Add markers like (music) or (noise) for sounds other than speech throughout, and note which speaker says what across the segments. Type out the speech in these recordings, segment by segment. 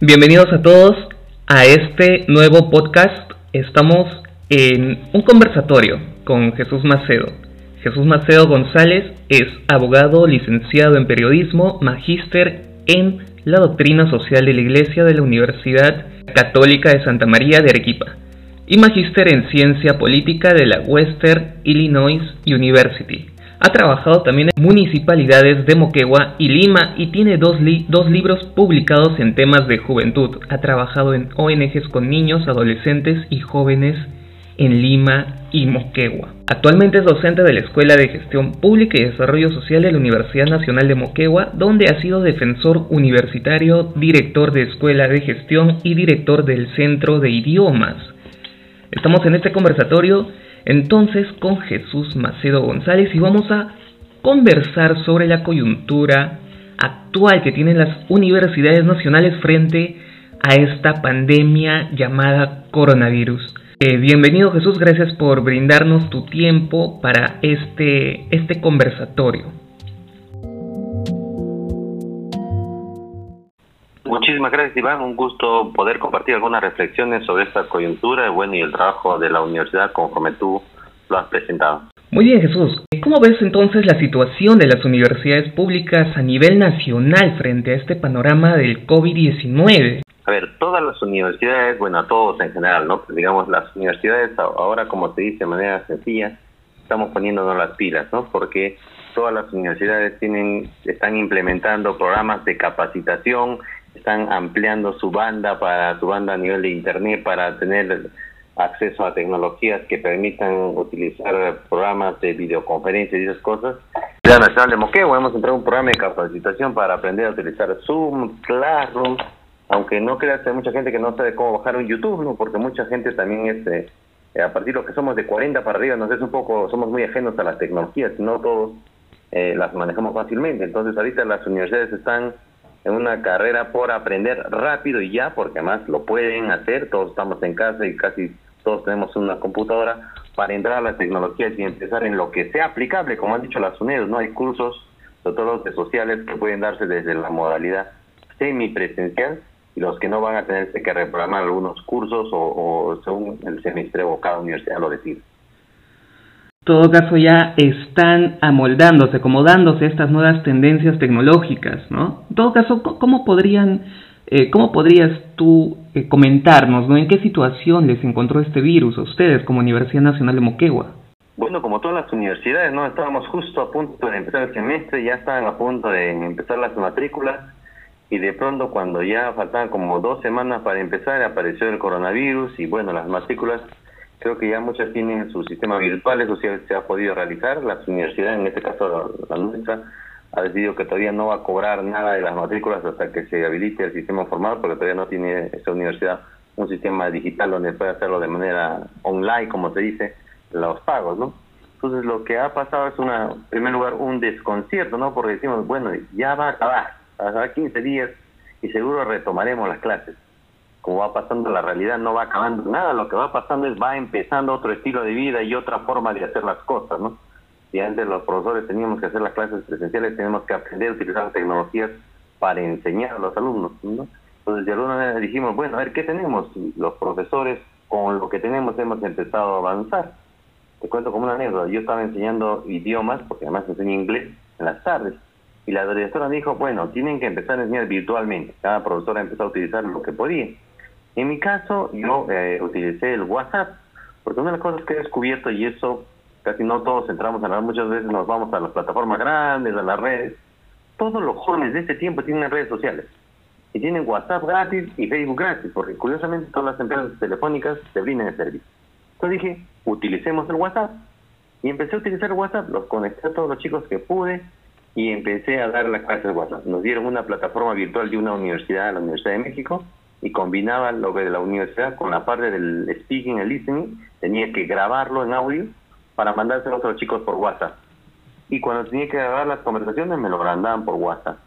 Speaker 1: Bienvenidos a todos a este nuevo podcast. Estamos en un conversatorio con Jesús Macedo. Jesús Macedo González es abogado, licenciado en periodismo, magíster en la doctrina social de la Iglesia de la Universidad Católica de Santa María de Arequipa y magíster en ciencia política de la Western Illinois University. Ha trabajado también en municipalidades de Moquegua y Lima y tiene dos, dos libros publicados en temas de juventud. Ha trabajado en ONGs con niños, adolescentes y jóvenes en Lima y Moquegua. Actualmente es docente de la Escuela de Gestión Pública y Desarrollo Social de la Universidad Nacional de Moquegua, donde ha sido defensor universitario, director de Escuela de Gestión y director del Centro de Idiomas. Estamos en este conversatorio entonces con Jesús Macedo González y vamos a conversar sobre la coyuntura actual que tienen las universidades nacionales frente a esta pandemia llamada coronavirus. Eh, bienvenido Jesús, gracias por brindarnos tu tiempo para este, este conversatorio.
Speaker 2: Muchísimas gracias Iván, un gusto poder compartir algunas reflexiones sobre esta coyuntura bueno, y el trabajo de la universidad conforme tú lo has presentado.
Speaker 1: Muy bien Jesús, ¿cómo ves entonces la situación de las universidades públicas a nivel nacional frente a este panorama del COVID-19?
Speaker 2: A ver, todas las universidades, bueno, a todos en general, ¿no? Pues digamos, las universidades ahora, como se dice de manera sencilla, estamos poniéndonos las pilas, ¿no? Porque todas las universidades tienen, están implementando programas de capacitación están ampliando su banda para su banda a nivel de internet para tener acceso a tecnologías que permitan utilizar programas de videoconferencia y esas cosas. La Nacional de Moquegua hemos entrado un programa de capacitación para aprender a utilizar Zoom, Classroom, aunque no creas hay mucha gente que no sabe cómo bajar un YouTube, ¿no? porque mucha gente también es, eh, a partir de lo que somos de 40 para arriba, nos es un poco, somos muy ajenos a las tecnologías, no todos eh, las manejamos fácilmente. Entonces ahorita las universidades están en una carrera por aprender rápido y ya, porque además lo pueden hacer, todos estamos en casa y casi todos tenemos una computadora para entrar a las tecnologías y empezar en lo que sea aplicable, como han dicho las UNED, ¿no? Hay cursos, sobre todo los de sociales, que pueden darse desde la modalidad semipresencial y los que no van a tener que reprogramar algunos cursos o, según el semestre o cada universidad lo decide
Speaker 1: todo caso ya están amoldándose, acomodándose estas nuevas tendencias tecnológicas, ¿no? En todo caso, ¿cómo podrían, eh, cómo podrías tú eh, comentarnos, ¿no? ¿En qué situación les encontró este virus a ustedes como Universidad Nacional de Moquegua?
Speaker 2: Bueno, como todas las universidades, ¿no? Estábamos justo a punto de empezar el semestre, ya estaban a punto de empezar las matrículas y de pronto cuando ya faltaban como dos semanas para empezar apareció el coronavirus y bueno, las matrículas Creo que ya muchas tienen su sistema virtual, eso sí se ha podido realizar. Las universidades, en este caso la nuestra, ha decidido que todavía no va a cobrar nada de las matrículas hasta que se habilite el sistema formal, porque todavía no tiene esa universidad un sistema digital donde pueda hacerlo de manera online, como se dice, los pagos, ¿no? Entonces lo que ha pasado es, una, en primer lugar, un desconcierto, ¿no? Porque decimos, bueno, ya va a acabar, hasta 15 días y seguro retomaremos las clases como va pasando la realidad, no va acabando nada, lo que va pasando es va empezando otro estilo de vida y otra forma de hacer las cosas, ¿no? Antes los profesores teníamos que hacer las clases presenciales, tenemos que aprender a utilizar tecnologías para enseñar a los alumnos, ¿no? Entonces de alguna manera dijimos, bueno, a ver, ¿qué tenemos? Los profesores con lo que tenemos hemos empezado a avanzar. Te cuento como una anécdota, yo estaba enseñando idiomas, porque además enseño inglés, en las tardes, y la directora dijo, bueno, tienen que empezar a enseñar virtualmente. Cada profesora empezó a utilizar lo que podía. En mi caso, yo eh, utilicé el WhatsApp, porque una de las cosas que he descubierto, y eso casi no todos entramos a la muchas veces nos vamos a las plataformas grandes, a las redes, todos los jóvenes de este tiempo tienen redes sociales. Y tienen WhatsApp gratis y Facebook gratis, porque curiosamente todas las empresas telefónicas te brindan el servicio. Entonces dije, utilicemos el WhatsApp. Y empecé a utilizar el WhatsApp, los conecté a todos los chicos que pude y empecé a dar las clases de WhatsApp. Nos dieron una plataforma virtual de una universidad, la Universidad de México, y combinaba lo de la universidad con la parte del speaking, el listening, tenía que grabarlo en audio para mandárselo a otros chicos por WhatsApp. Y cuando tenía que grabar las conversaciones me lo mandaban por WhatsApp.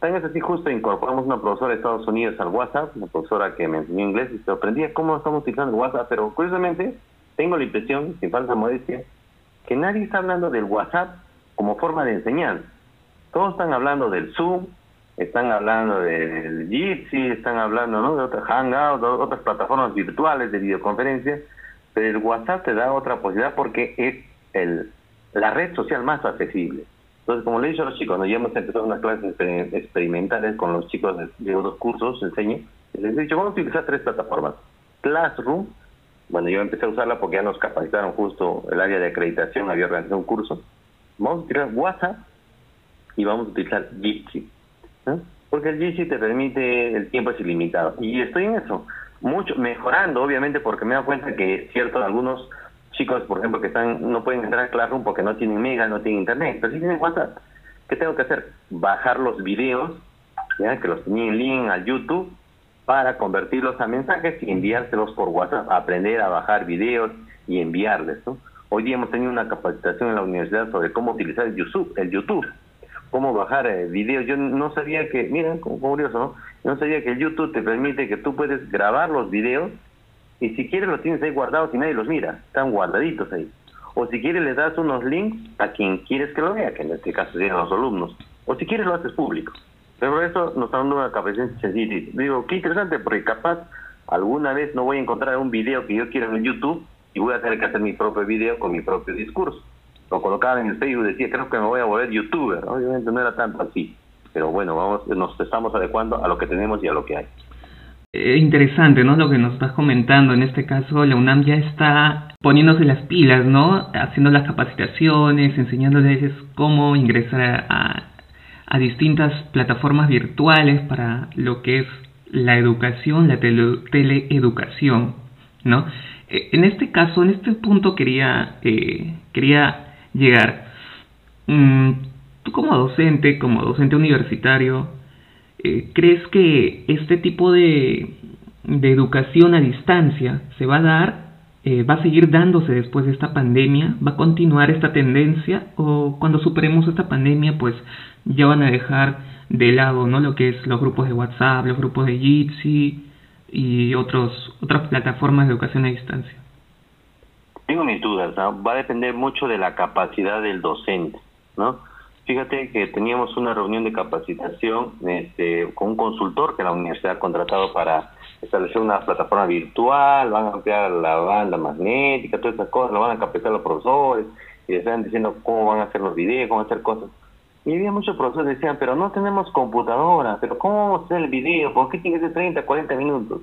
Speaker 2: También así justo incorporamos una profesora de Estados Unidos al WhatsApp, una profesora que me enseñó inglés y se sorprendía cómo estamos utilizando el WhatsApp, pero curiosamente tengo la impresión, sin falta de modestia, que nadie está hablando del WhatsApp como forma de enseñar. Todos están hablando del Zoom, están hablando del Jitsi, están hablando ¿no? de otras Hangouts, de otras plataformas virtuales de videoconferencia, pero el WhatsApp te da otra posibilidad porque es el, la red social más accesible. Entonces, como le he dicho a los chicos, cuando ya hemos empezado unas clases experimentales con los chicos de, de otros cursos, enseño, les he dicho, vamos a utilizar tres plataformas. Classroom, bueno, yo empecé a usarla porque ya nos capacitaron justo el área de acreditación, había organizado un curso. Vamos a utilizar WhatsApp y vamos a utilizar Jitsi. Porque el Jitsi te permite, el tiempo es ilimitado. Y estoy en eso, mucho mejorando, obviamente, porque me he dado cuenta que, cierto, algunos chicos, por ejemplo, que están no pueden entrar a Classroom porque no tienen Mega, no tienen Internet, pero sí tienen WhatsApp. ¿Qué tengo que hacer? Bajar los videos, ya que los tenía en link al YouTube, para convertirlos a mensajes y enviárselos por WhatsApp, aprender a bajar videos y enviarles. ¿no? Hoy día hemos tenido una capacitación en la universidad sobre cómo utilizar el YouTube, el YouTube cómo bajar eh, videos. Yo no sabía que, miren, como curioso, ¿no? No sabía que el YouTube te permite que tú puedes grabar los videos y si quieres los tienes ahí guardados y nadie los mira, están guardaditos ahí. O si quieres le das unos links a quien quieres que lo vea, que en este caso serían los alumnos. O si quieres lo haces público. Pero eso nos está dando una capacitación sencilla. Digo, qué interesante, porque capaz alguna vez no voy a encontrar un video que yo quiero en YouTube y voy a tener que hacer mi propio video con mi propio discurso lo colocaba en el Facebook, decía, creo que me voy a volver youtuber. Obviamente no era tanto así, pero bueno, vamos, nos estamos adecuando a lo que tenemos y a lo que hay.
Speaker 1: Eh, interesante, ¿no? Lo que nos estás comentando. En este caso, la UNAM ya está poniéndose las pilas, ¿no? Haciendo las capacitaciones, enseñándoles cómo ingresar a, a distintas plataformas virtuales para lo que es la educación, la tele, teleeducación, ¿no? Eh, en este caso, en este punto quería, eh, quería llegar. Mm, tú como docente, como docente universitario, eh, ¿crees que este tipo de, de educación a distancia se va a dar, eh, va a seguir dándose después de esta pandemia? ¿Va a continuar esta tendencia? ¿O cuando superemos esta pandemia, pues ya van a dejar de lado ¿no? lo que es los grupos de WhatsApp, los grupos de Jitsi y otros, otras plataformas de educación a distancia?
Speaker 2: Tengo mis dudas, va a depender mucho de la capacidad del docente, ¿no? Fíjate que teníamos una reunión de capacitación este, con un consultor que la universidad ha contratado para establecer una plataforma virtual, van a ampliar la banda magnética, todas esas cosas, lo van a capacitar los profesores y les están diciendo cómo van a hacer los videos, cómo hacer cosas. Y había muchos profesores que decían, pero no tenemos computadora, pero ¿cómo vamos a hacer el video? ¿Por qué tiene que ser 30, 40 minutos?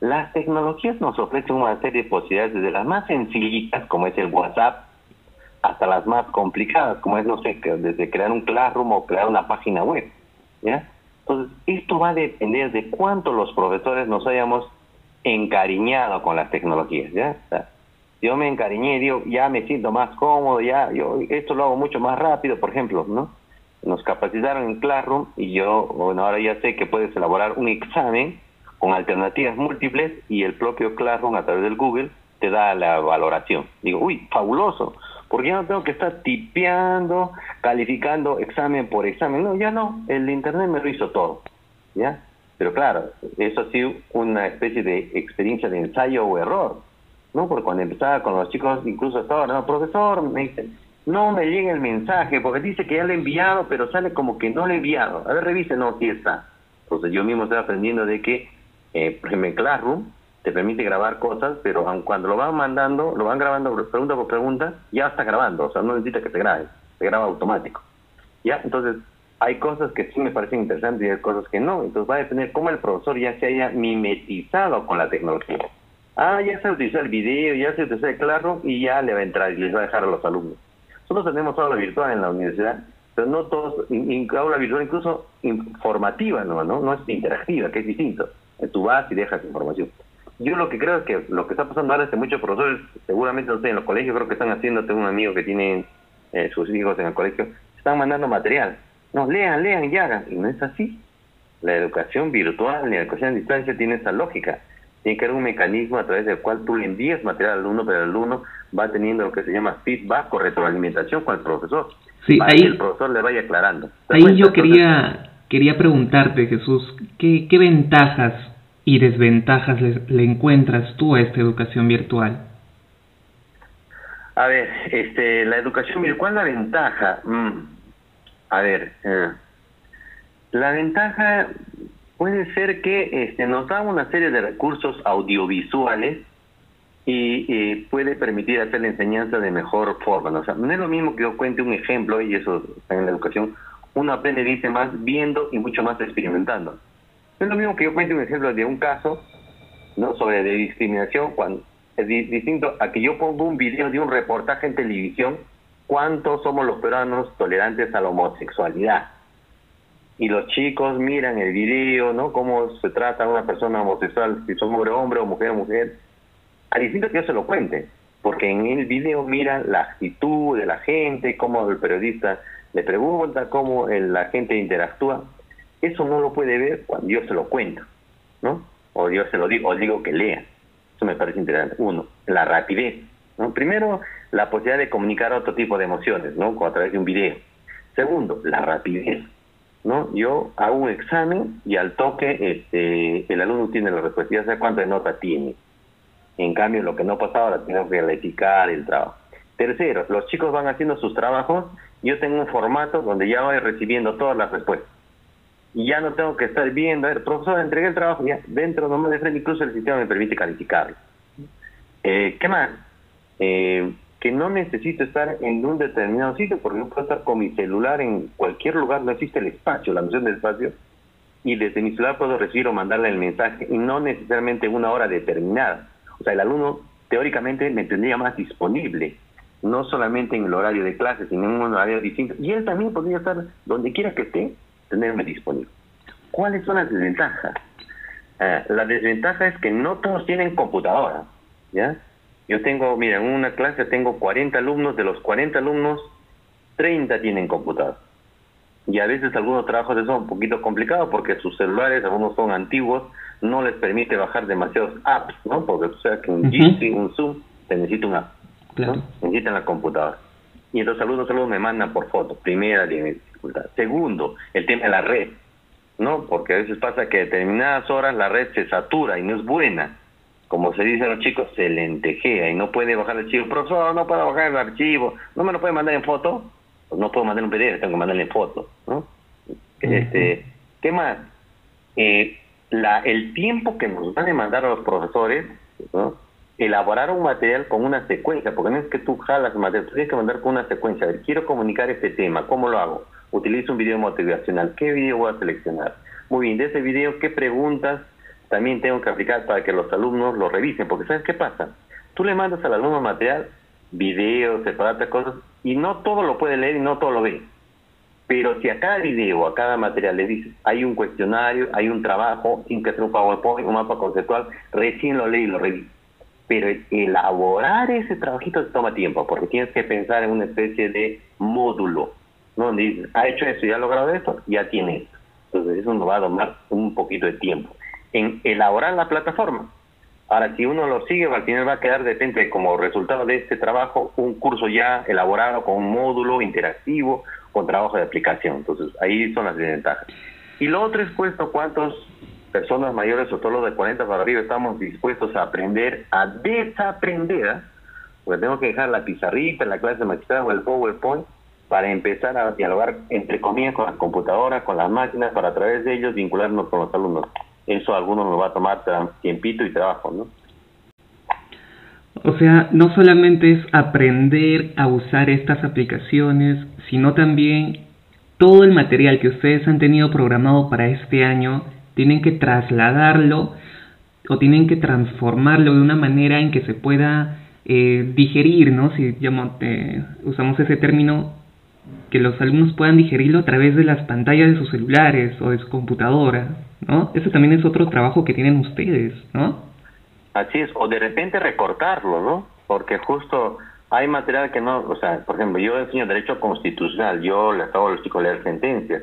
Speaker 2: Las tecnologías nos ofrecen una serie de posibilidades, desde las más sencillitas, como es el WhatsApp, hasta las más complicadas, como es, no sé, desde crear un Classroom o crear una página web. ¿ya? Entonces, esto va a depender de cuánto los profesores nos hayamos encariñado con las tecnologías. ¿ya? yo me encariñé, digo, ya me siento más cómodo, ya, yo esto lo hago mucho más rápido, por ejemplo, ¿no? Nos capacitaron en Classroom y yo, bueno, ahora ya sé que puedes elaborar un examen con alternativas múltiples y el propio Classroom a través del Google te da la valoración. Digo, uy, fabuloso, porque ya no tengo que estar tipeando, calificando examen por examen. No, ya no, el Internet me lo hizo todo, ¿ya? Pero claro, eso ha sido una especie de experiencia de ensayo o error, ¿no? Porque cuando empezaba con los chicos, incluso hasta ahora, profesor, me dicen, no me llega el mensaje, porque dice que ya lo he enviado, pero sale como que no lo he enviado. A ver, revise, no, sí está. Entonces yo mismo estoy aprendiendo de que eh, por ejemplo, en Classroom te permite grabar cosas, pero cuando lo van mandando, lo van grabando pregunta por pregunta, ya está grabando, o sea, no necesita que se grabe, se graba automático. ¿Ya? Entonces, hay cosas que sí me parecen interesantes y hay cosas que no. Entonces, va a depender cómo el profesor ya se haya mimetizado con la tecnología. Ah, ya se utilizó el video, ya se utilizó el Classroom y ya le va a entrar y les va a dejar a los alumnos. Nosotros tenemos aula virtual en la universidad, pero no todos, aula virtual incluso informativa, ¿no? ¿no? No es interactiva, que es distinto tú vas y dejas información. Yo lo que creo es que lo que está pasando ahora es que muchos profesores, seguramente no sé, en los colegios creo que están haciendo, tengo un amigo que tiene eh, sus hijos en el colegio, están mandando material. No, lean, lean y hagan. Y no es así. La educación virtual, la educación a distancia tiene esa lógica. Tiene que haber un mecanismo a través del cual tú le envías material al alumno, pero el alumno va teniendo lo que se llama feedback o retroalimentación con el profesor.
Speaker 1: Sí,
Speaker 2: para
Speaker 1: ahí,
Speaker 2: que el profesor le vaya aclarando.
Speaker 1: Ahí yo quería, quería preguntarte, Jesús, ¿qué, ventajas y desventajas le, encuentras tú a esta educación virtual?
Speaker 2: A ver, este, la educación, ¿cuál es la ventaja? Mm, a ver, eh, la ventaja puede ser que este, nos da una serie de recursos audiovisuales y puede permitir hacer la enseñanza de mejor forma. ¿no? Es lo mismo que yo cuente un ejemplo, y eso en la educación, uno aprende, dice más viendo y mucho más experimentando. Es lo mismo que yo cuente un ejemplo de un caso no sobre de discriminación cuando es distinto a que yo pongo un video de un reportaje en televisión cuántos somos los peruanos tolerantes a la homosexualidad y los chicos miran el video, ¿no? Cómo se trata a una persona homosexual, si son hombre hombre o mujer mujer, a distinto que yo se lo cuente, porque en el video mira la actitud de la gente, cómo el periodista le pregunta, cómo la gente interactúa, eso no lo puede ver cuando yo se lo cuento, ¿no? O yo se lo digo, o digo que lea. Eso me parece interesante. Uno, la rapidez, ¿no? Primero, la posibilidad de comunicar otro tipo de emociones, ¿no? A través de un video. Segundo, la rapidez ¿no? Yo hago un examen y al toque este, el alumno tiene la respuesta, ya sé cuánta nota tiene. En cambio, lo que no pasa ahora, tengo que verificar el trabajo. Tercero, los chicos van haciendo sus trabajos, yo tengo un formato donde ya voy recibiendo todas las respuestas. Y ya no tengo que estar viendo, a ver, profesor, entregué el trabajo, ya dentro no me frente, incluso el sistema me permite calificarlo. Eh, ¿Qué más? Eh, que no necesito estar en un determinado sitio porque yo puedo estar con mi celular en cualquier lugar, no existe el espacio, la noción del espacio, y desde mi celular puedo recibir o mandarle el mensaje y no necesariamente en una hora determinada. O sea, el alumno teóricamente me tendría más disponible, no solamente en el horario de clase, sino en un horario distinto. Y él también podría estar donde quiera que esté, tenerme disponible. ¿Cuáles son las desventajas? Ah, la desventaja es que no todos tienen computadora, ¿ya? Yo tengo, mira, en una clase tengo 40 alumnos, de los 40 alumnos, 30 tienen computador. Y a veces algunos trabajos son un poquito complicados porque sus celulares, algunos son antiguos, no les permite bajar demasiados apps, ¿no? Porque tú sabes que un uh un Zoom, se necesita una app, ¿no? Necesitan la computadora. Y los alumnos solo me mandan por foto, primera dificultad. Segundo, el tema de la red, ¿no? Porque a veces pasa que a determinadas horas la red se satura y no es buena como se dice a los chicos, se lentejea y no puede bajar el archivo. Profesor, no puedo bajar el archivo. ¿No me lo puede mandar en foto? Pues no puedo mandar un PDF, tengo que mandarle en foto. ¿no? este, ¿Qué más? Eh, la, el tiempo que nos van a mandar a los profesores, ¿no? Elaborar un material con una secuencia, porque no es que tú jalas material, tú tienes que mandar con una secuencia. A ver, quiero comunicar este tema, ¿cómo lo hago? Utilizo un video motivacional. ¿Qué video voy a seleccionar? Muy bien, de ese video, ¿qué preguntas también tengo que aplicar para que los alumnos lo revisen, porque ¿sabes qué pasa? Tú le mandas al alumno material, videos, separadas cosas, y no todo lo puede leer y no todo lo ve. Pero si a cada video, a cada material le dices, hay un cuestionario, hay un trabajo, sin que sea un PowerPoint, un mapa conceptual, recién lo lee y lo revisa. Pero elaborar ese trabajito toma tiempo, porque tienes que pensar en una especie de módulo, ¿no? dices, ha hecho eso, ya ha logrado esto, ya tiene esto. Entonces eso nos va a tomar un poquito de tiempo en elaborar la plataforma. Ahora, si uno lo sigue, al final va a quedar, depende, como resultado de este trabajo, un curso ya elaborado con un módulo interactivo, con trabajo de aplicación. Entonces, ahí son las desventajas. Y lo otro es puesto cuántas personas mayores o todos los de 40 para arriba estamos dispuestos a aprender, a desaprender, ¿ah? porque tengo que dejar la pizarrita, la clase magistral o el PowerPoint para empezar a dialogar, entre comillas, con las computadoras, con las máquinas, para a través de ellos vincularnos con los alumnos eso a algunos nos va a tomar tiempito y trabajo, ¿no?
Speaker 1: O sea, no solamente es aprender a usar estas aplicaciones, sino también todo el material que ustedes han tenido programado para este año, tienen que trasladarlo o tienen que transformarlo de una manera en que se pueda eh, digerir, ¿no? Si eh, usamos ese término, que los alumnos puedan digerirlo a través de las pantallas de sus celulares o de su computadora. ¿no? Eso también es otro trabajo que tienen ustedes, ¿no?
Speaker 2: Así es, o de repente recortarlo, ¿no? Porque justo hay material que no, o sea, por ejemplo, yo enseño derecho constitucional, yo le hago los chicos leer sentencias.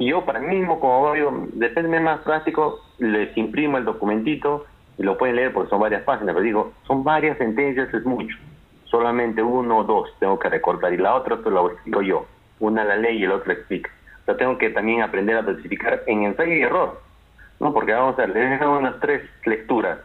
Speaker 2: Y yo para mí mismo, como digo, depende más práctico, les imprimo el documentito y lo pueden leer porque son varias páginas, pero digo, son varias sentencias, es mucho. Solamente uno o dos tengo que recortar y la otra pues lo explico yo. Una la ley y el otro explica. O sea, tengo que también aprender a clasificar en ensayo y error no, porque vamos a ver, le he dejado unas tres lecturas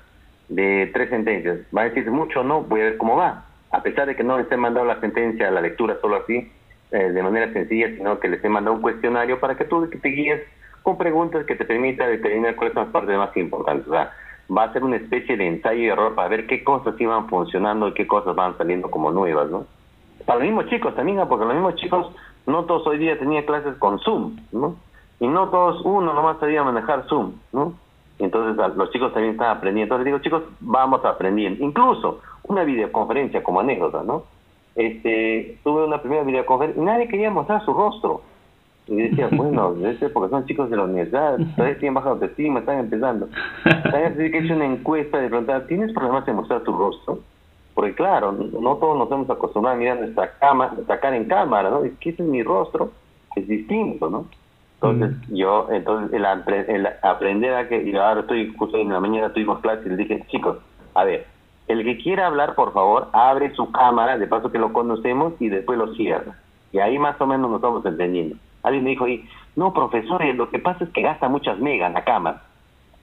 Speaker 2: de tres sentencias. Va a decir mucho o no, voy a ver cómo va. a pesar de que no he mandado la sentencia, la lectura solo así, eh, de manera sencilla, sino que les he mandado un cuestionario para que tú te guíes con preguntas que te permitan determinar cuáles son las partes más importantes. O sea, va a ser una especie de ensayo y error para ver qué cosas iban funcionando y qué cosas van saliendo como nuevas, ¿no? Para los mismos chicos también, porque los mismos chicos no todos hoy día tenían clases con Zoom, ¿no? Y no todos, uno nomás sabía manejar Zoom, ¿no? Entonces los chicos también están aprendiendo. Entonces digo, chicos, vamos aprendiendo. Incluso una videoconferencia como anécdota, ¿no? Este, tuve una primera videoconferencia y nadie quería mostrar su rostro. Y decía, (laughs) bueno, debe ser porque son chicos de la universidad, todavía tienen baja autoestima, están empezando. También que he hecho una encuesta de preguntar, ¿tienes problemas en mostrar tu rostro? Porque claro, no todos nos hemos acostumbrado a mirar nuestra, cama, nuestra cara en cámara, ¿no? Es que ese es mi rostro, es distinto, ¿no? Entonces, mm. yo, entonces, el, aprender a que, y ahora estoy, justo en la mañana tuvimos clase y les dije, chicos, a ver, el que quiera hablar, por favor, abre su cámara, de paso que lo conocemos, y después lo cierra. Y ahí más o menos nos estamos entendiendo. Alguien me dijo ahí, no, profesor, lo que pasa es que gasta muchas megas la cámara.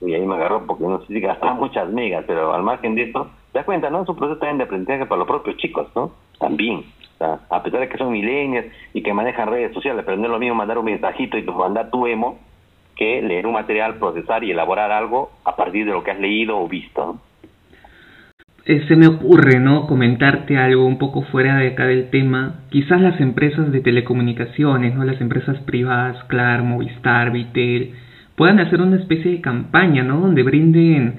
Speaker 2: Y ahí me agarró porque no sé si gasta (laughs) muchas megas, pero al margen de esto, te das cuenta, ¿no? Es un proceso también de aprendizaje para los propios chicos, ¿no? También. O sea, a pesar de que son milenios y que manejan redes sociales, pero no es lo mismo mandar un mensajito y mandar tu emo que leer un material, procesar y elaborar algo a partir de lo que has leído o visto, ¿no?
Speaker 1: Eh, se me ocurre, ¿no? Comentarte algo un poco fuera de acá del tema. Quizás las empresas de telecomunicaciones, ¿no? Las empresas privadas, Clar, Movistar, Vitel, puedan hacer una especie de campaña, ¿no? Donde brinden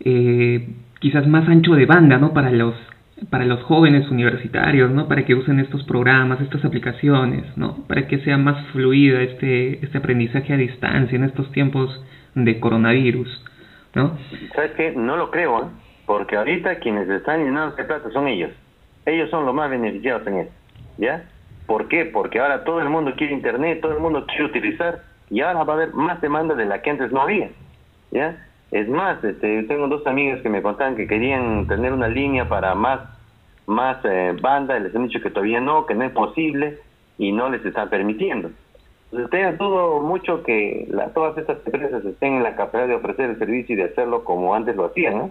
Speaker 1: eh, quizás más ancho de banda, ¿no? Para los para los jóvenes universitarios, ¿no? Para que usen estos programas, estas aplicaciones, ¿no? Para que sea más fluida este este aprendizaje a distancia en estos tiempos de coronavirus, ¿no?
Speaker 2: ¿Sabes qué? No lo creo, ¿eh? Porque ahorita quienes están llenando de plata son ellos. Ellos son los más beneficiados en esto, ¿ya? ¿Por qué? Porque ahora todo el mundo quiere internet, todo el mundo quiere utilizar y ahora va a haber más demanda de la que antes no había, ¿ya? Es más, este, tengo dos amigas que me contaban que querían tener una línea para más, más eh, banda, y les han dicho que todavía no, que no es posible y no les están permitiendo. Entonces, tengan todo mucho que la, todas estas empresas estén en la capacidad de ofrecer el servicio y de hacerlo como antes lo hacían, ¿no?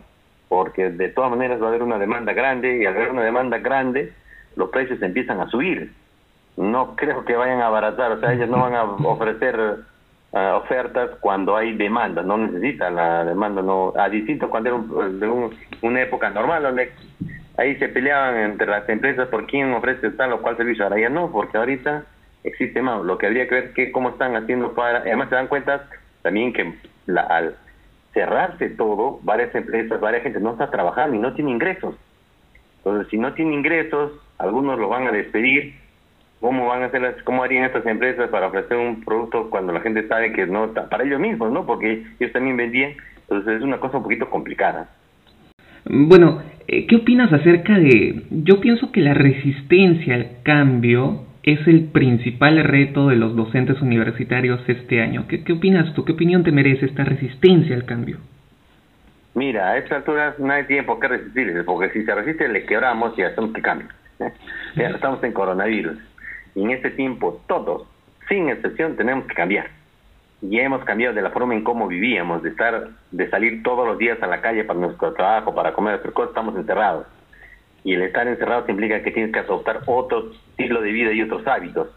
Speaker 2: Porque de todas maneras va a haber una demanda grande y al haber una demanda grande, los precios empiezan a subir. No creo que vayan a abaratar, o sea, ellos no van a ofrecer ofertas cuando hay demanda, no necesita la demanda, no a distinto cuando era de una época normal donde ahí se peleaban entre las empresas por quién ofrece tal o cual servicio, ahora ya no, porque ahorita existe más, lo que habría que ver es que cómo están haciendo para, además se dan cuenta también que la, al cerrarse todo, varias empresas, varias gente no está trabajando y no tiene ingresos. Entonces, si no tiene ingresos, algunos los van a despedir, cómo van a hacer las, cómo harían estas empresas para ofrecer un producto cuando la gente sabe que no está para ellos mismos, ¿no? Porque ellos también vendían, entonces es una cosa un poquito complicada.
Speaker 1: Bueno, eh, ¿qué opinas acerca de yo pienso que la resistencia al cambio es el principal reto de los docentes universitarios este año. ¿Qué, qué opinas tú? ¿Qué opinión te merece esta resistencia al cambio?
Speaker 2: Mira, a esta altura no hay tiempo que resistir, porque si se resiste le quebramos y hacemos que cambie. (laughs) estamos en coronavirus. Y en este tiempo todos, sin excepción, tenemos que cambiar. Y hemos cambiado de la forma en cómo vivíamos, de estar, de salir todos los días a la calle para nuestro trabajo, para comer, cosas, estamos encerrados. Y el estar encerrado implica que tienes que adoptar otro estilo de vida y otros hábitos,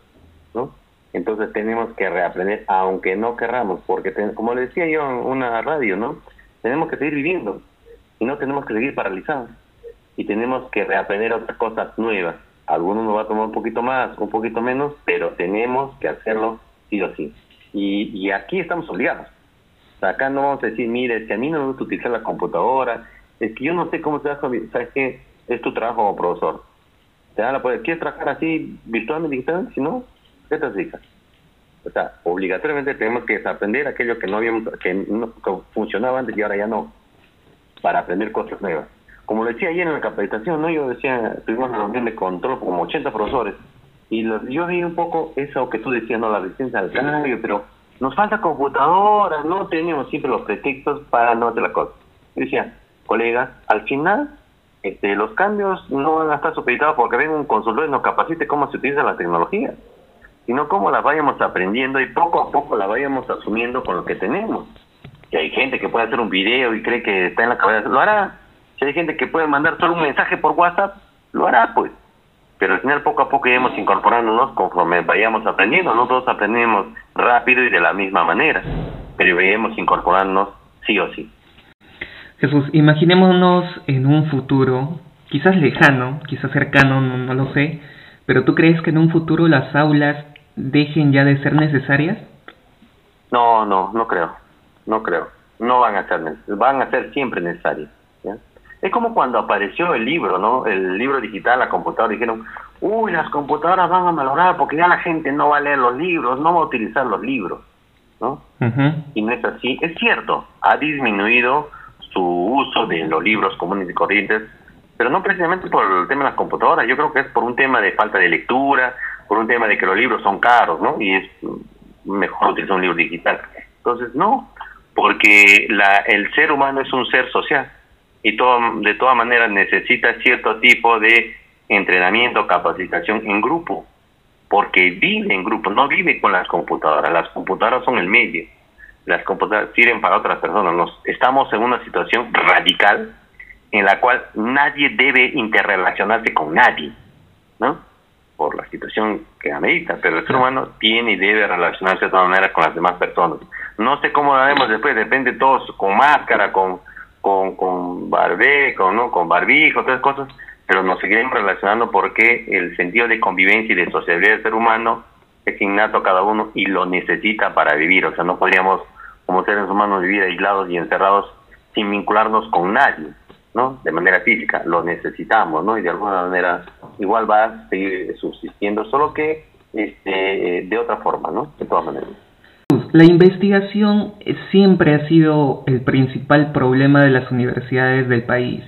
Speaker 2: ¿no? Entonces tenemos que reaprender, aunque no querramos, porque como le decía yo en una radio, ¿no? Tenemos que seguir viviendo y no tenemos que seguir paralizados. Y tenemos que reaprender otras cosas nuevas algunos nos va a tomar un poquito más, un poquito menos, pero tenemos que hacerlo sí o sí. Y, y aquí estamos obligados. acá no vamos a decir, mire, si a mí no me gusta utilizar la computadora, es que yo no sé cómo se hace, ¿sabes qué? Es tu trabajo como profesor. Te dan la ¿quieres trabajar así virtualmente, digitalmente? Si no, ¿qué te dedicas? O sea, obligatoriamente tenemos que desaprender aquello que no habíamos, que no que funcionaba antes y ahora ya no, para aprender cosas nuevas como lo decía ayer en la capacitación, ¿no? Yo decía, tuvimos una reunión de control como 80 profesores, y yo vi un poco eso que tú decías, ¿no? La resistencia al cambio, pero nos falta computadoras, no tenemos siempre los pretextos para no hacer la cosa. Yo decía, colegas, al final, este, los cambios no van a estar supeditados porque venga un consultor y nos capacite cómo se utiliza la tecnología, sino cómo la vayamos aprendiendo y poco a poco la vayamos asumiendo con lo que tenemos. Que hay gente que puede hacer un video y cree que está en la cabeza, lo hará, si hay gente que puede mandar solo un mensaje por WhatsApp, lo hará pues. Pero al final poco a poco iremos incorporándonos conforme vayamos aprendiendo, no todos aprendemos rápido y de la misma manera, pero iremos incorporándonos sí o sí.
Speaker 1: Jesús, imaginémonos en un futuro, quizás lejano, quizás cercano, no, lo sé, pero ¿tú crees que en un futuro las aulas dejen ya de ser necesarias?
Speaker 2: No, no, no creo, no creo. No van a ser, van a ser siempre necesarias. Es como cuando apareció el libro, ¿no? El libro digital, la computadora, dijeron, uy, las computadoras van a mejorar porque ya la gente no va a leer los libros, no va a utilizar los libros, ¿no? Y no es así. Es cierto, ha disminuido su uso de los libros comunes y corrientes, pero no precisamente por el tema de las computadoras, yo creo que es por un tema de falta de lectura, por un tema de que los libros son caros, ¿no? Y es mejor utilizar un libro digital. Entonces, no, porque la, el ser humano es un ser social y todo, de todas maneras necesita cierto tipo de entrenamiento, capacitación en grupo, porque vive en grupo, no vive con las computadoras, las computadoras son el medio, las computadoras sirven para otras personas, Nos, estamos en una situación radical en la cual nadie debe interrelacionarse con nadie, ¿no? Por la situación que amerita, pero el ser humano tiene y debe relacionarse de todas maneras con las demás personas. No sé cómo lo haremos después, depende todos con máscara, con con, con barbeco, ¿no? con barbijo, otras cosas, pero nos seguiremos relacionando porque el sentido de convivencia y de sociabilidad del ser humano es innato a cada uno y lo necesita para vivir. O sea, no podríamos como seres humanos vivir aislados y encerrados sin vincularnos con nadie, ¿no? De manera física, lo necesitamos, ¿no? Y de alguna manera igual va a seguir subsistiendo, solo que este, de otra forma, ¿no? De todas maneras.
Speaker 1: La investigación siempre ha sido el principal problema de las universidades del país.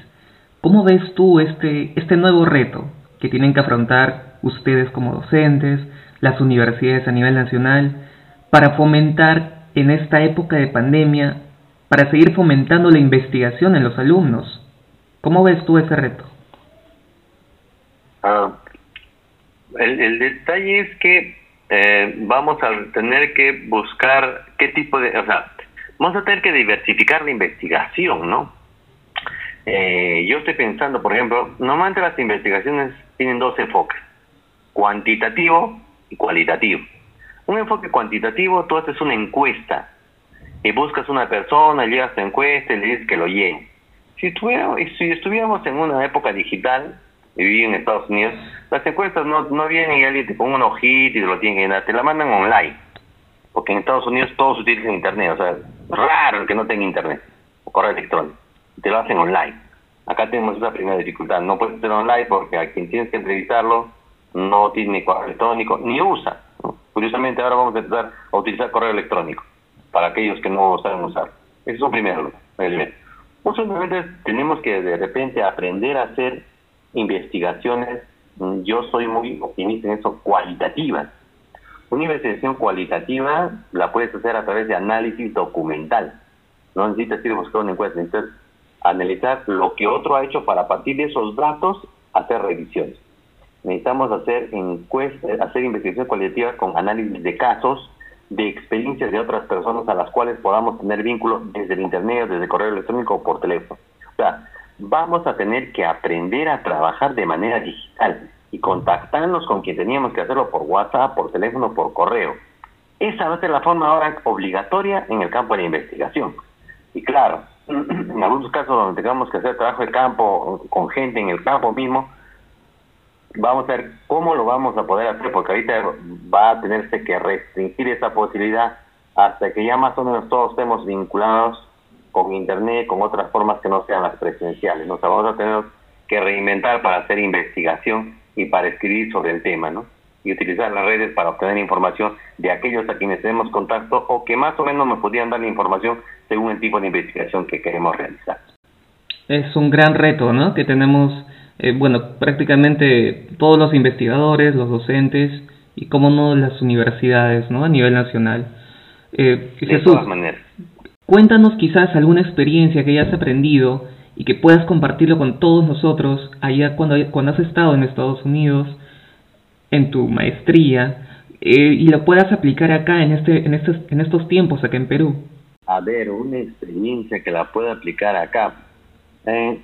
Speaker 1: ¿Cómo ves tú este, este nuevo reto que tienen que afrontar ustedes como docentes, las universidades a nivel nacional, para fomentar en esta época de pandemia, para seguir fomentando la investigación en los alumnos? ¿Cómo ves tú ese reto?
Speaker 2: Ah, el, detalle es que eh, vamos a tener que buscar qué tipo de, o sea, vamos a tener que diversificar la investigación, ¿no? Eh, yo estoy pensando, por ejemplo, normalmente las investigaciones tienen dos enfoques, cuantitativo y cualitativo. Un enfoque cuantitativo, tú haces una encuesta y buscas una persona, llegas a tu encuesta y le dices que lo llene. Si, si estuviéramos en una época digital, viví en Estados Unidos, las encuestas no, no vienen y alguien te pone un ojito y te lo tiene que llenar, te la mandan online. Porque en Estados Unidos todos utilizan internet, o sea, raro que no tenga internet o correo electrónico. Te lo hacen online. Acá tenemos esa primera dificultad. No puedes hacer online porque a quien tienes que entrevistarlo no tiene correo electrónico ni usa. Curiosamente ahora vamos a empezar a utilizar correo electrónico para aquellos que no saben usar. Eso es un primer elemento. Un simplemente tenemos que de repente aprender a hacer investigaciones, yo soy muy optimista en eso, cualitativas. Una investigación cualitativa la puedes hacer a través de análisis documental. No necesitas ir a buscar una encuesta, necesitas analizar lo que otro ha hecho para a partir de esos datos hacer revisiones. Necesitamos hacer encuestas, hacer investigación cualitativa con análisis de casos, de experiencias de otras personas a las cuales podamos tener vínculo desde el internet, desde el correo electrónico o por teléfono. O sea, vamos a tener que aprender a trabajar de manera digital y contactarnos con quien teníamos que hacerlo por WhatsApp, por teléfono, por correo. Esa va a ser la forma ahora obligatoria en el campo de la investigación. Y claro, (clears throat) en algunos casos donde tengamos que hacer trabajo de campo con gente en el campo mismo, vamos a ver cómo lo vamos a poder hacer, porque ahorita va a tenerse que restringir esa posibilidad hasta que ya más o menos todos estemos vinculados con internet, con otras formas que no sean las presenciales. ¿no? vamos a tener que reinventar para hacer investigación y para escribir sobre el tema, ¿no? Y utilizar las redes para obtener información de aquellos a quienes tenemos contacto o que más o menos nos podrían dar la información según el tipo de investigación que queremos realizar.
Speaker 1: Es un gran reto, ¿no? Que tenemos, eh, bueno, prácticamente todos los investigadores, los docentes y, como no, las universidades, ¿no? A nivel nacional.
Speaker 2: Eh, de todas maneras.
Speaker 1: Cuéntanos quizás alguna experiencia que hayas aprendido y que puedas compartirlo con todos nosotros allá cuando, cuando has estado en Estados Unidos, en tu maestría, eh, y lo puedas aplicar acá en, este, en, estos, en estos tiempos acá en Perú.
Speaker 2: A ver, una experiencia que la pueda aplicar acá. Eh,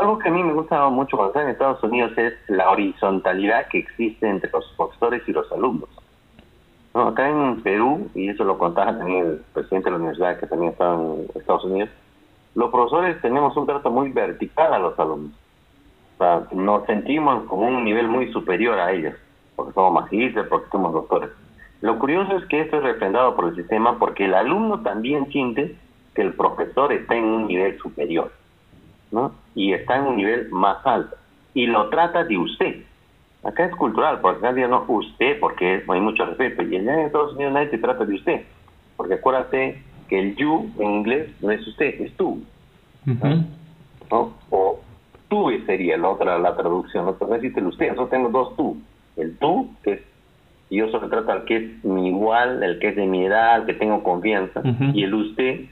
Speaker 2: algo que a mí me gusta mucho cuando en Estados Unidos es la horizontalidad que existe entre los profesores y los alumnos. No, acá en Perú, y eso lo contaba también el presidente de la universidad que también estaba en Estados Unidos, los profesores tenemos un trato muy vertical a los alumnos. O sea, nos sentimos como un nivel muy superior a ellos, porque somos magísteres, porque somos doctores. Lo curioso es que esto es refrendado por el sistema porque el alumno también siente que el profesor está en un nivel superior, ¿no? Y está en un nivel más alto. Y lo trata de usted. Acá es cultural, porque acá no usted, porque hay mucho respeto. Y allá en Estados Unidos nadie te trata de usted. Porque acuérdate que el you en inglés no es usted, es tú. ¿no? O tú sería la otra la traducción. No, no existe el usted, yo tengo dos tú. El tú, que es yo solo trato al que es mi igual, el que es de mi edad, al que tengo confianza, y el usted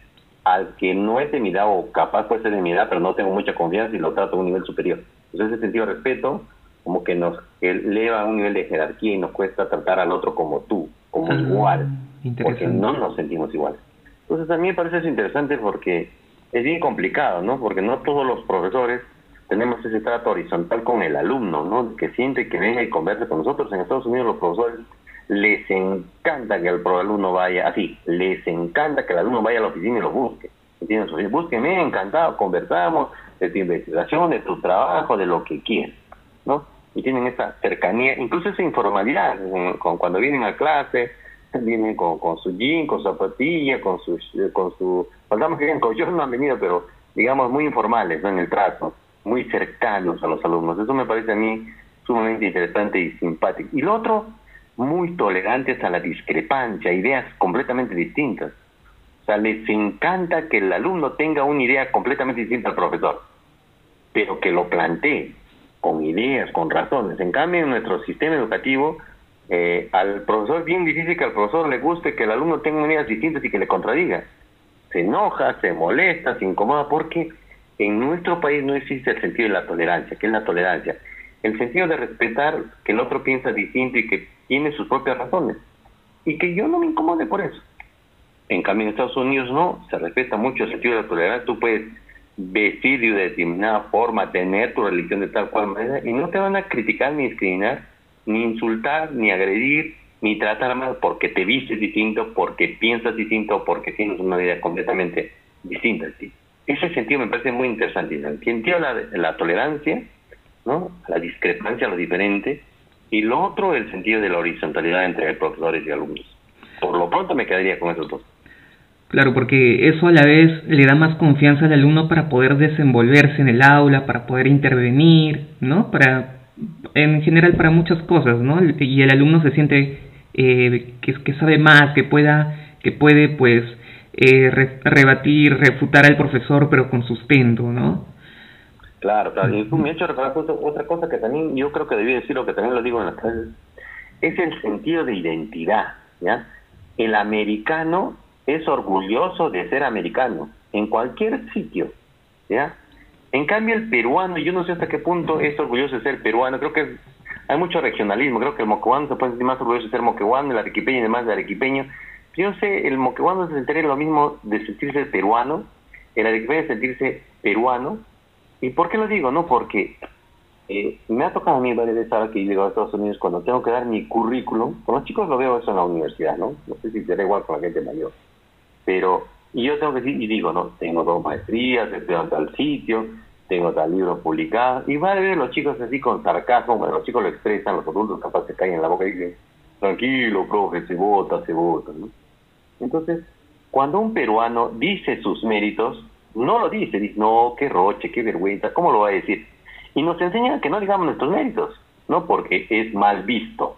Speaker 2: al que no es de mi edad o capaz puede ser de mi edad, pero no tengo mucha confianza y lo trato a un nivel superior. Entonces ese sentido de respeto como que nos eleva a un nivel de jerarquía y nos cuesta tratar al otro como tú, como ah, igual, porque no nos sentimos iguales. Entonces a mí me parece eso interesante porque es bien complicado, ¿no? Porque no todos los profesores tenemos ese trato horizontal con el alumno, ¿no? Que siente que venga y converse con nosotros. En Estados Unidos los profesores les encanta que el alumno vaya así, les encanta que el alumno vaya a la oficina y lo busque. ¿Entiendes? Búsqueme, encantado, conversamos de tu investigación, de tu trabajo, de lo que quieras, ¿no? Y tienen esa cercanía, incluso esa informalidad, con, cuando vienen a clase, (laughs) vienen con, con su jean, con su zapatilla, con su, con su, faltamos que con yo no han venido, pero digamos muy informales en el trato muy cercanos a los alumnos. Eso me parece a mí sumamente interesante y simpático. Y lo otro, muy tolerantes a la discrepancia, ideas completamente distintas. O sea, les encanta que el alumno tenga una idea completamente distinta al profesor, pero que lo plantee con ideas, con razones. En cambio, en nuestro sistema educativo, eh, al profesor es bien difícil que al profesor le guste que el alumno tenga ideas distintas y que le contradiga. Se enoja, se molesta, se incomoda porque en nuestro país no existe el sentido de la tolerancia. ¿Qué es la tolerancia? El sentido de respetar que el otro piensa distinto y que tiene sus propias razones. Y que yo no me incomode por eso. En cambio, en Estados Unidos no, se respeta mucho el sentido de la tolerancia. Tú puedes vestir de determinada forma, tener tu religión de tal cual manera, y no te van a criticar ni discriminar, ni insultar, ni agredir, ni tratar mal porque te vistes distinto, porque piensas distinto, porque tienes una vida completamente distinta a ti ese sentido me parece muy interesante. Entiendo la, la tolerancia, ¿no? la discrepancia, lo diferente, y lo otro, el sentido de la horizontalidad entre profesores y alumnos. Por lo pronto me quedaría con esos dos.
Speaker 1: Claro, porque eso a la vez le da más confianza al alumno para poder desenvolverse en el aula, para poder intervenir, ¿no? Para, en general, para muchas cosas, ¿no? Y el alumno se siente eh, que, que sabe más, que pueda, que puede, pues, eh, rebatir, refutar al profesor, pero con sustento, ¿no?
Speaker 2: Claro, claro. Y me ha hecho recordar otra cosa que también yo creo que debí decir, o que también lo digo en las clases, es el sentido de identidad, ¿ya? El americano es orgulloso de ser americano, en cualquier sitio, ¿ya? En cambio, el peruano, yo no sé hasta qué punto es orgulloso de ser peruano, creo que hay mucho regionalismo, creo que el moqueguano se puede sentir más orgulloso de ser moqueguano, el arequipeño y demás de arequipeño, yo sé, el moqueguano se sentiría lo mismo de sentirse peruano, el arequipeño de sentirse peruano. ¿Y por qué lo digo? No, porque eh, me ha tocado a mí varias veces ahora que llego a Estados Unidos cuando tengo que dar mi currículum. Con los chicos lo veo eso en la universidad, ¿no? No sé si será igual con la gente mayor. Pero, y yo tengo que decir, y digo, no, tengo dos maestrías, estoy en tal sitio, tengo tal libro publicado. Y va a ver los chicos así con sarcasmo, bueno, los chicos lo expresan, los adultos capaz se caen en la boca y dicen, tranquilo, profe, se vota, se vota, ¿no? Entonces, cuando un peruano dice sus méritos, no lo dice, dice, no, qué roche, qué vergüenza, ¿cómo lo va a decir? Y nos enseñan que no digamos nuestros méritos, ¿no? Porque es mal visto,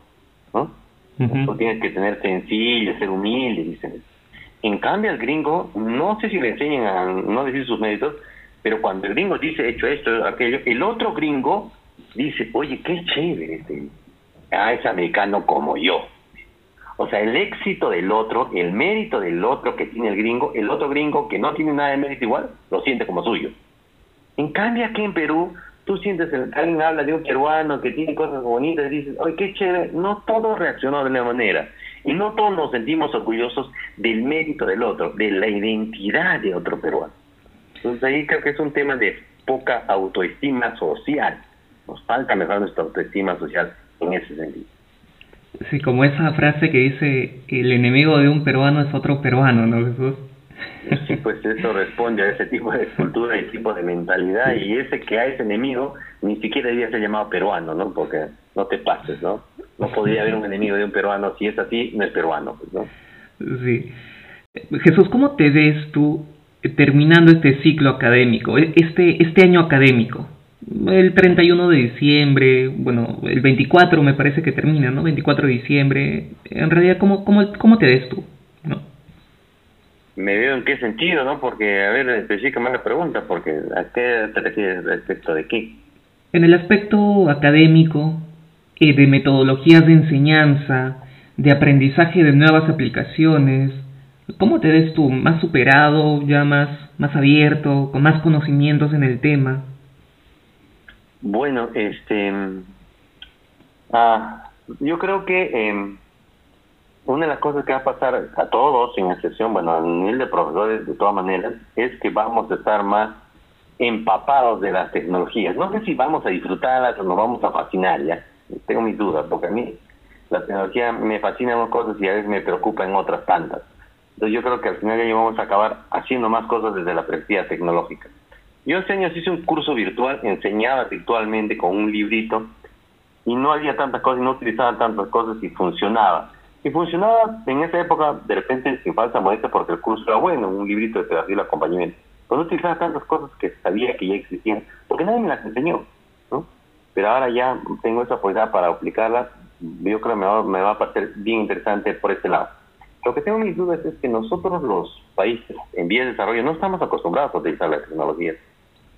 Speaker 2: ¿no? Tú tienes que tener sencillo, ser humilde, dicen. En cambio, al gringo, no sé si le enseñan a no decir sus méritos, pero cuando el gringo dice, hecho esto, aquello, el otro gringo dice, oye, qué chévere este, ah, es americano como yo, o sea, el éxito del otro, el mérito del otro que tiene el gringo, el otro gringo que no tiene nada de mérito igual, lo siente como suyo. En cambio, aquí en Perú, tú sientes, el, alguien habla de un peruano que tiene cosas bonitas y dices, ¡ay, qué chévere! No todos reaccionó de la manera. Y no todos nos sentimos orgullosos del mérito del otro, de la identidad de otro peruano. Entonces ahí creo que es un tema de poca autoestima social. Nos falta mejorar nuestra autoestima social en ese sentido.
Speaker 1: Sí, como esa frase que dice, el enemigo de un peruano es otro peruano, ¿no, Jesús?
Speaker 2: Sí, pues eso responde a ese tipo de cultura y tipo de mentalidad y ese que a ese enemigo ni siquiera debía ser llamado peruano, ¿no? Porque no te pases, ¿no? No podría haber un enemigo de un peruano, si es así, no es peruano, pues, ¿no?
Speaker 1: Sí. Jesús, ¿cómo te ves tú terminando este ciclo académico, e-, este, este año académico? El 31 de diciembre, bueno, el 24 me parece que termina, ¿no? 24 de diciembre. En realidad, ¿cómo, cómo, cómo te ves tú? ¿no?
Speaker 2: Me veo en qué sentido, ¿no? Porque, a ver, específicamente la pregunta, porque ¿a qué te refieres respecto de qué?
Speaker 1: En el aspecto académico, eh, de metodologías de enseñanza, de aprendizaje de nuevas aplicaciones, ¿cómo te ves tú? ¿Más superado, ya más, más abierto, con más conocimientos en el tema?
Speaker 2: Bueno, este, ah, yo creo que eh, una de las cosas que va a pasar a todos, sin excepción, bueno, a nivel de profesores de todas maneras, es que vamos a estar más empapados de las tecnologías. No sé si vamos a disfrutarlas o nos vamos a fascinar, ya. Tengo mis dudas, porque a mí la tecnología me fascina unas cosas y a veces me preocupa en otras tantas. Entonces yo creo que al final ya vamos a acabar haciendo más cosas desde la perspectiva tecnológica. Yo hace años hice un curso virtual, enseñaba virtualmente con un librito y no había tantas cosas, no utilizaba tantas cosas y funcionaba. Y funcionaba en esa época, de repente, sin falsa modestia, porque el curso era bueno, un librito de pedagogía y acompañamiento. Pero no utilizaba tantas cosas que sabía que ya existían, porque nadie me las enseñó. Pero ahora ya tengo esa posibilidad para aplicarlas, yo creo que me va, me va a parecer bien interesante por este lado. Lo que tengo mis dudas es que nosotros los países en vías de desarrollo no estamos acostumbrados a utilizar la tecnología.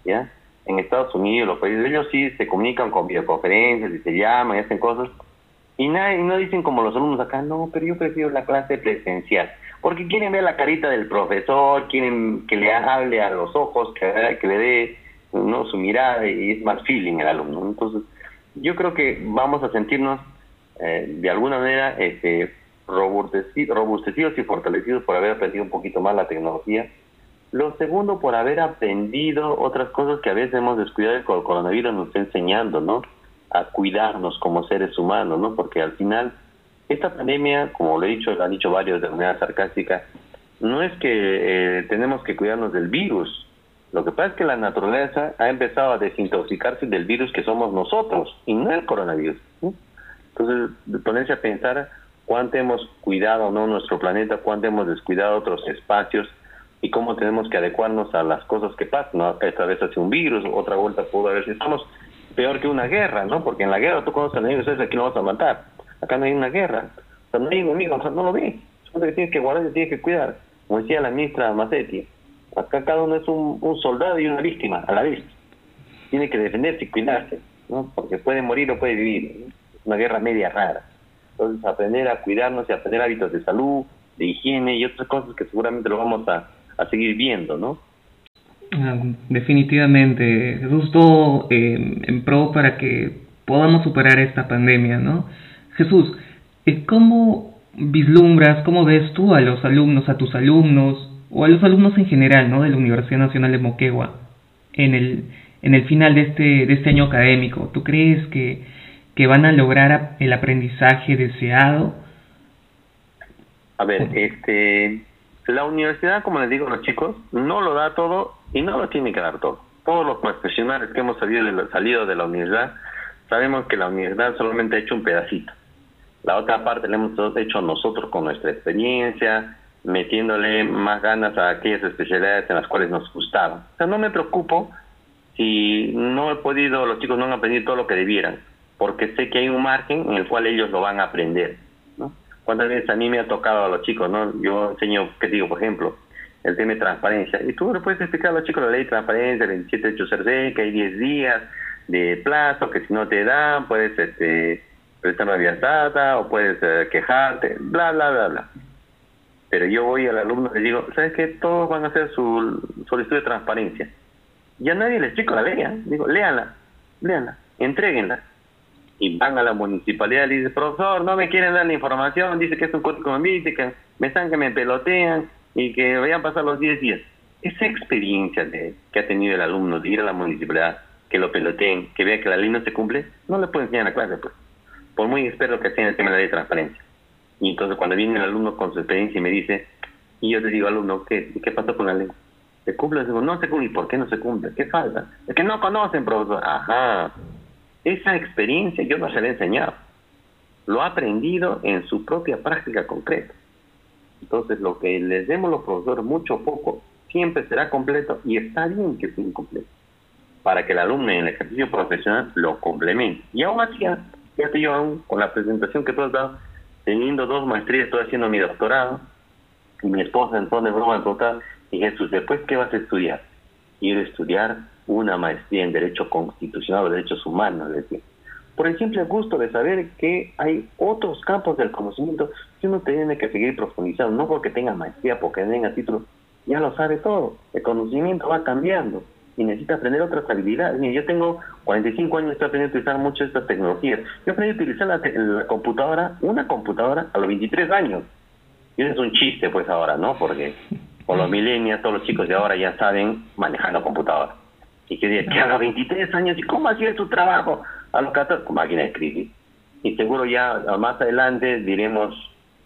Speaker 2: ¿Ya? En Estados Unidos, los países, ellos sí se comunican con videoconferencias y se llaman y hacen cosas. Y, nadie, no dicen como los alumnos acá, no, pero yo prefiero la clase presencial. Porque quieren ver la carita del profesor, quieren que le hable a los ojos, que, que le dé ¿no? su mirada y es más feeling el alumno. Entonces, yo creo que vamos a sentirnos eh, de alguna manera este, robustecidos y fortalecidos por haber aprendido un poquito más la tecnología lo segundo, por haber aprendido otras cosas que a veces hemos descuidado el coronavirus nos está enseñando, ¿no? A cuidarnos como seres humanos, ¿no? Porque al final, esta pandemia, como lo he dicho, lo han dicho varios de manera sarcástica, no es que eh, tenemos que cuidarnos del virus. Lo que pasa es que la naturaleza ha empezado a desintoxicarse del virus que somos nosotros y no el coronavirus. Entonces, ponerse a pensar cuánto hemos cuidado no nuestro planeta, cuánto hemos descuidado otros espacios y cómo tenemos que adecuarnos a las cosas que pasan. ¿no? Esta vez hace un virus, otra vuelta pudo haber si estamos peor que una guerra, ¿no? Porque en la guerra tú conoces al enemigo, aquí lo vas a matar. Acá no hay una guerra. O sea, no hay enemigo, o sea, no lo. Solo que tienes que guardar y tienes que cuidar. Como decía la ministra Macetti, acá cada uno es un, un soldado y una víctima a la vez. Tiene que defenderse y cuidarse, ¿no? Porque puede morir o puede vivir. Una guerra media rara. Entonces, aprender a cuidarnos y aprender hábitos de salud, de higiene y otras cosas que seguramente lo vamos a a seguir viendo, ¿no?
Speaker 1: Ah, definitivamente, Jesús, todo eh, en pro para que podamos superar esta pandemia, ¿no? Jesús, eh, ¿cómo vislumbras, cómo ves tú a los alumnos, a tus alumnos, o a los alumnos en general, ¿no? De la Universidad Nacional de Moquegua, en el, en el final de este, de este año académico. ¿Tú crees que, que van a lograr el aprendizaje deseado?
Speaker 2: A ver, este la universidad, como les digo a los chicos, no lo da todo y no lo tiene que dar todo. Todos los profesionales que hemos salido de la, salido de la universidad sabemos que la universidad solamente ha hecho un pedacito. La otra parte la hemos hecho nosotros con nuestra experiencia, metiéndole más ganas a aquellas especialidades en las cuales nos gustaban. O sea, no me preocupo si no he podido, los chicos no han aprendido todo lo que debieran, porque sé que hay un margen en el cual ellos lo van a aprender. ¿Cuántas veces a mí me ha tocado a los chicos, no? Yo enseño, ¿qué digo? Por ejemplo, el tema de transparencia. Y tú le puedes explicar a los chicos la ley de transparencia, 27.8 que hay 10 días de plazo, que si no te dan, puedes este, prestar una vía data o puedes eh, quejarte, bla, bla, bla, bla. Pero yo voy al alumno y le digo, ¿sabes qué? Todos van a hacer su solicitud de transparencia. Ya nadie les explica la ley, ¿eh? Digo, léanla, léanla, entréguenla y van a la municipalidad y dicen, profesor, no me quieren dar la información, dice que es un código que me están que me pelotean y que vayan a pasar los 10 días. esa experiencia de, que ha tenido el alumno de ir a la municipalidad, que lo peloteen, que vea que la ley no se cumple, no le puede enseñar a la clase, pues. Por muy experto que sea en el tema de la ley de transparencia. Y entonces cuando viene el alumno con su experiencia y me dice, y yo te digo, alumno, ¿qué, qué pasó con la ley? ¿Se cumple? Digo, no se cumple. ¿Y por qué no se cumple? ¿Qué falta? Es que no conocen, profesor. Ajá. Esa experiencia yo no se la he enseñado. Lo ha aprendido en su propia práctica concreta. Entonces, lo que les demos los profesores, mucho poco, siempre será completo y está bien que sea incompleto para que el alumno en el ejercicio profesional lo complemente. Y aún así, fíjate yo aún con la presentación que tú has dado, teniendo dos maestrías, estoy haciendo mi doctorado, y mi esposa entonces broma me y Jesús, ¿después qué vas a estudiar? Quiero estudiar una maestría en Derecho Constitucional o Derechos Humanos, decía. Por el simple gusto de saber que hay otros campos del conocimiento que uno tiene que seguir profundizando, no porque tenga maestría, porque tenga título, ya lo sabe todo. El conocimiento va cambiando y necesita aprender otras habilidades. yo tengo 45 años, estoy aprendiendo a utilizar mucho estas tecnologías. Yo aprendí a utilizar la, computadora, una computadora, a los 23 años. Y eso es un chiste, pues, ahora, ¿no? Porque con los millennials, todos los chicos de ahora ya saben manejar la computadora. Y que, que a los 23 años, ¿y cómo hacía su trabajo? A los 14, con máquina de escribir. Y seguro ya más adelante diremos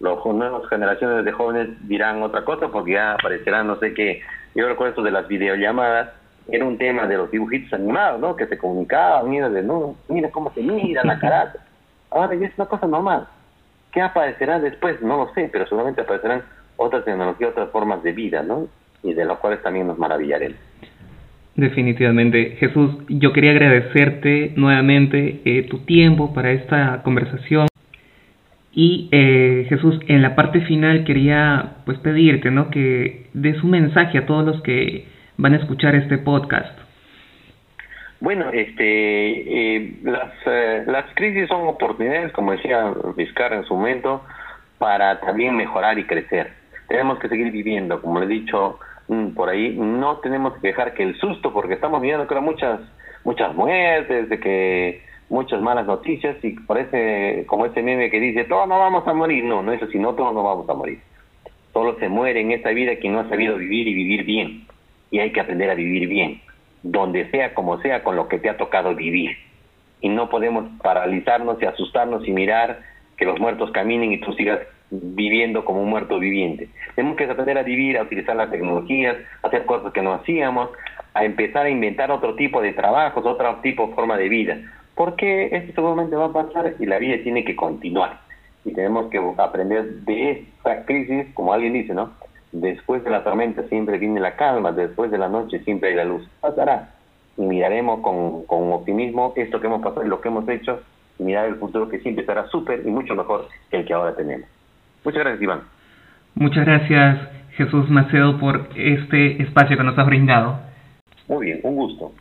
Speaker 2: las nuevas generaciones de jóvenes dirán otra cosa porque ya aparecerán, no sé qué, yo recuerdo esto de las videollamadas, era un tema de los dibujitos animados, ¿no? Que se comunicaban, mira, de, no, mira cómo se mira la cara. Ahora ya es una cosa normal. ¿Qué aparecerá después? No lo sé, pero seguramente aparecerán otras tecnologías, otras formas de vida, ¿no? Y de las cuales también nos maravillaremos.
Speaker 1: Definitivamente. Jesús, yo quería agradecerte nuevamente eh, tu tiempo para esta conversación. Y eh, Jesús, en la parte final quería pues pedirte, ¿no? Que des un mensaje a todos los que van a escuchar este podcast.
Speaker 2: Bueno, este, eh, las, eh, las crisis son oportunidades, como decía Vizcarra en su momento, para también mejorar y crecer. Tenemos que seguir viviendo, como le he dicho por ahí, no tenemos que dejar que el susto, porque estamos viendo creo muchas muchas muertes, de que muchas malas noticias y parece como ese meme que dice, todos no vamos a morir. No, no es así, no todos no vamos a morir. Solo se muere en esta vida quien no ha sabido vivir y vivir bien. Y hay que aprender a vivir bien, donde sea, como sea, con lo que te ha tocado vivir. Y no podemos paralizarnos y asustarnos y mirar que los muertos caminen y tú sigas viviendo como un muerto viviente. Tenemos que aprender a vivir, a utilizar las tecnologías, a hacer cosas que no hacíamos, a empezar a inventar otro tipo de trabajos, otro tipo de forma de vida porque esto seguramente va a pasar y la vida tiene que continuar. Y tenemos que aprender de esta crisis, como alguien dice, ¿no? Después de la tormenta siempre viene la calma, después de la noche siempre hay la luz. Pasará. Y miraremos con, con optimismo esto que hemos pasado y lo que hemos hecho, mirar el futuro que siempre estará súper y mucho mejor que el que ahora tenemos. Muchas gracias, Iván.
Speaker 1: Muchas gracias, Jesús Macedo, por este espacio que nos has brindado.
Speaker 2: Muy bien, un gusto.